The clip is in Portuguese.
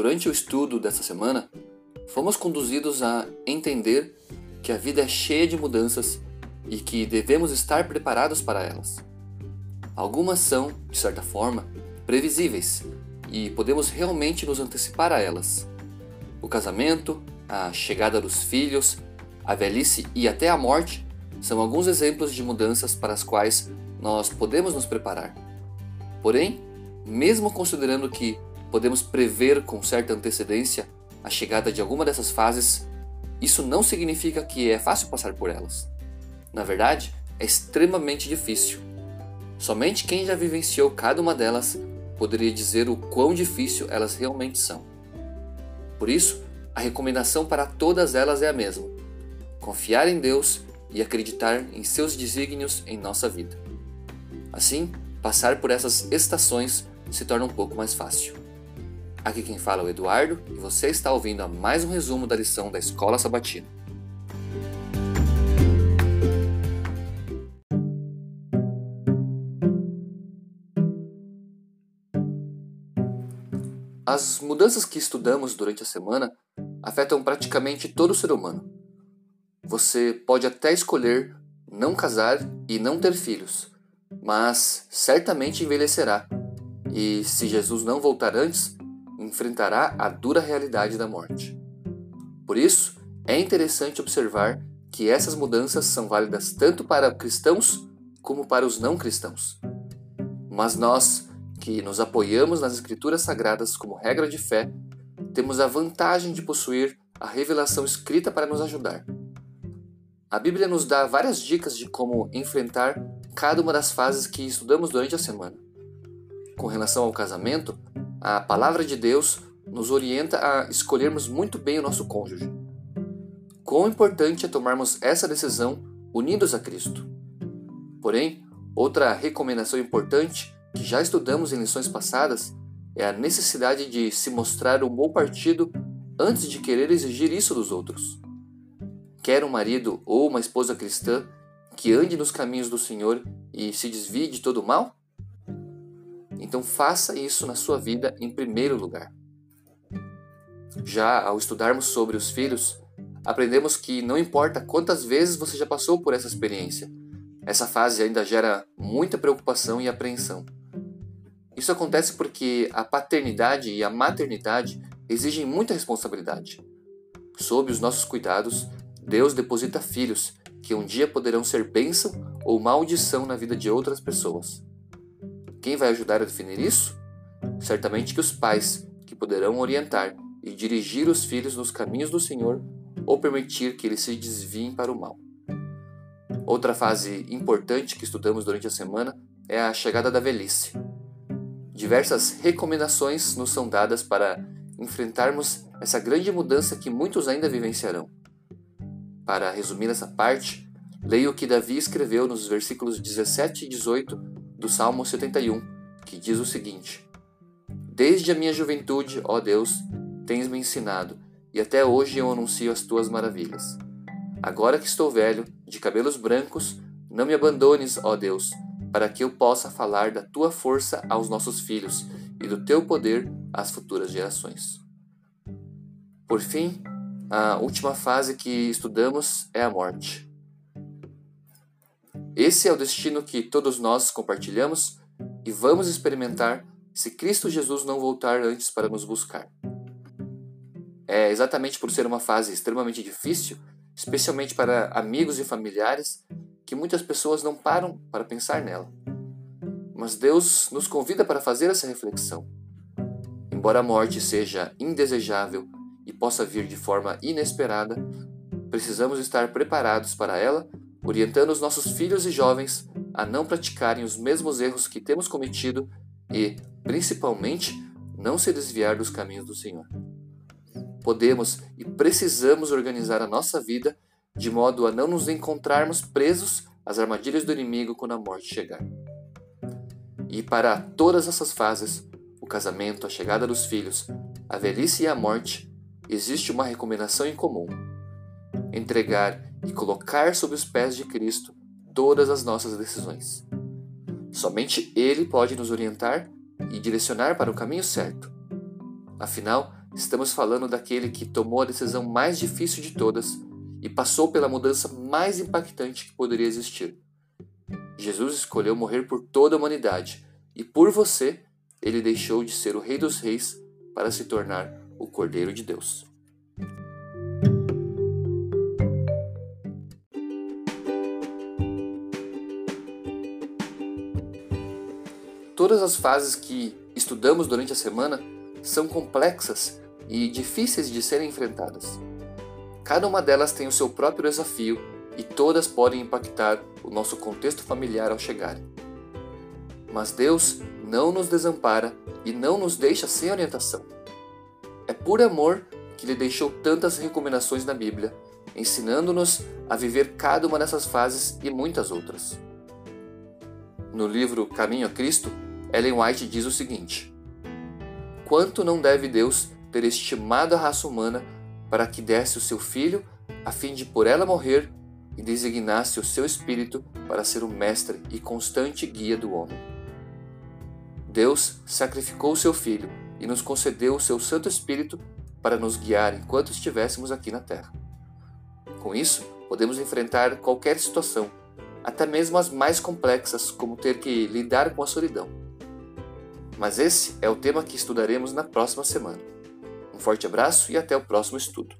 Durante o estudo dessa semana, fomos conduzidos a entender que a vida é cheia de mudanças e que devemos estar preparados para elas. Algumas são, de certa forma, previsíveis e podemos realmente nos antecipar a elas. O casamento, a chegada dos filhos, a velhice e até a morte são alguns exemplos de mudanças para as quais nós podemos nos preparar. Porém, mesmo considerando que podemos prever com certa antecedência a chegada de alguma dessas fases, isso não significa que é fácil passar por elas. Na verdade, é extremamente difícil. Somente quem já vivenciou cada uma delas poderia dizer o quão difícil elas realmente são. Por isso, a recomendação para todas elas é a mesma: confiar em Deus e acreditar em seus desígnios em nossa vida. Assim, passar por essas estações se torna um pouco mais fácil. Aqui quem fala é o Eduardo e você está ouvindo a mais um resumo da lição da Escola Sabatina. As mudanças que estudamos durante a semana afetam praticamente todo ser humano. Você pode até escolher não casar e não ter filhos, mas certamente envelhecerá. E se Jesus não voltar antes, enfrentará a dura realidade da morte. Por isso, é interessante observar que essas mudanças são válidas tanto para cristãos como para os não cristãos. Mas nós, que nos apoiamos nas Escrituras Sagradas como regra de fé, temos a vantagem de possuir a revelação escrita para nos ajudar. A Bíblia nos dá várias dicas de como enfrentar cada uma das fases que estudamos durante a semana. Com relação ao casamento, a palavra de Deus nos orienta a escolhermos muito bem o nosso cônjuge. Quão importante é tomarmos essa decisão unidos a Cristo. Porém, outra recomendação importante que já estudamos em lições passadas é a necessidade de se mostrar um bom partido antes de querer exigir isso dos outros. Quer um marido ou uma esposa cristã que ande nos caminhos do Senhor e se desvie de todo o mal? Então faça isso na sua vida em primeiro lugar. Já ao estudarmos sobre os filhos, aprendemos que não importa quantas vezes você já passou por essa experiência, essa fase ainda gera muita preocupação e apreensão. Isso acontece porque a paternidade e a maternidade exigem muita responsabilidade. Sob os nossos cuidados, Deus deposita filhos que um dia poderão ser bênção ou maldição na vida de outras pessoas. Quem vai ajudar a definir isso? Certamente que os pais, que poderão orientar e dirigir os filhos nos caminhos do Senhor ou permitir que eles se desviem para o mal. Outra fase importante que estudamos durante a semana é a chegada da velhice. Diversas recomendações nos são dadas para enfrentarmos essa grande mudança que muitos ainda vivenciarão. Para resumir essa parte, leia o que Davi escreveu nos versículos 17 e 18 do Salmo 71, que diz o seguinte: Desde a minha juventude, ó Deus, tens me ensinado, e até hoje eu anuncio as tuas maravilhas. Agora que estou velho, de cabelos brancos, não me abandones, ó Deus, para que eu possa falar da tua força aos nossos filhos e do teu poder às futuras gerações. Por fim, a última fase que estudamos é a morte. Esse é o destino que todos nós compartilhamos e vamos experimentar se Cristo Jesus não voltar antes para nos buscar. É exatamente por ser uma fase extremamente difícil, especialmente para amigos e familiares, que muitas pessoas não param para pensar nela. Mas Deus nos convida para fazer essa reflexão. Embora a morte seja indesejável e possa vir de forma inesperada, precisamos estar preparados para ela orientando os nossos filhos e jovens a não praticarem os mesmos erros que temos cometido e, principalmente, não se desviar dos caminhos do Senhor. Podemos e precisamos organizar a nossa vida de modo a não nos encontrarmos presos às armadilhas do inimigo quando a morte chegar. E para todas essas fases, o casamento, a chegada dos filhos, a velhice e a morte, existe uma recomendação em comum: entregar e colocar sob os pés de Cristo todas as nossas decisões. Somente Ele pode nos orientar e direcionar para o caminho certo. Afinal, estamos falando daquele que tomou a decisão mais difícil de todas e passou pela mudança mais impactante que poderia existir. Jesus escolheu morrer por toda a humanidade e por você ele deixou de ser o Rei dos Reis para se tornar o Cordeiro de Deus. Todas as fases que estudamos durante a semana são complexas e difíceis de serem enfrentadas. Cada uma delas tem o seu próprio desafio e todas podem impactar o nosso contexto familiar ao chegarem. Mas Deus não nos desampara e não nos deixa sem orientação. É por amor que Ele deixou tantas recomendações na Bíblia, ensinando-nos a viver cada uma dessas fases e muitas outras. No livro Caminho a Cristo, Ellen White diz o seguinte: Quanto não deve Deus ter estimado a raça humana para que desse o seu filho, a fim de por ela morrer e designasse o seu espírito para ser o mestre e constante guia do homem. Deus sacrificou o seu filho e nos concedeu o seu Santo Espírito para nos guiar enquanto estivéssemos aqui na terra. Com isso, podemos enfrentar qualquer situação, até mesmo as mais complexas, como ter que lidar com a solidão. Mas esse é o tema que estudaremos na próxima semana. Um forte abraço e até o próximo estudo.